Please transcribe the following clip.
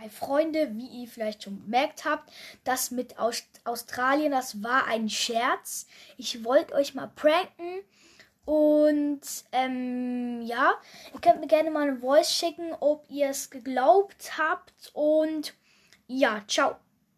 Hi Freunde, wie ihr vielleicht schon gemerkt habt, das mit Aust Australien, das war ein Scherz. Ich wollte euch mal pranken. Und ähm, ja, ihr könnt mir gerne mal eine Voice schicken, ob ihr es geglaubt habt. Und ja, ciao.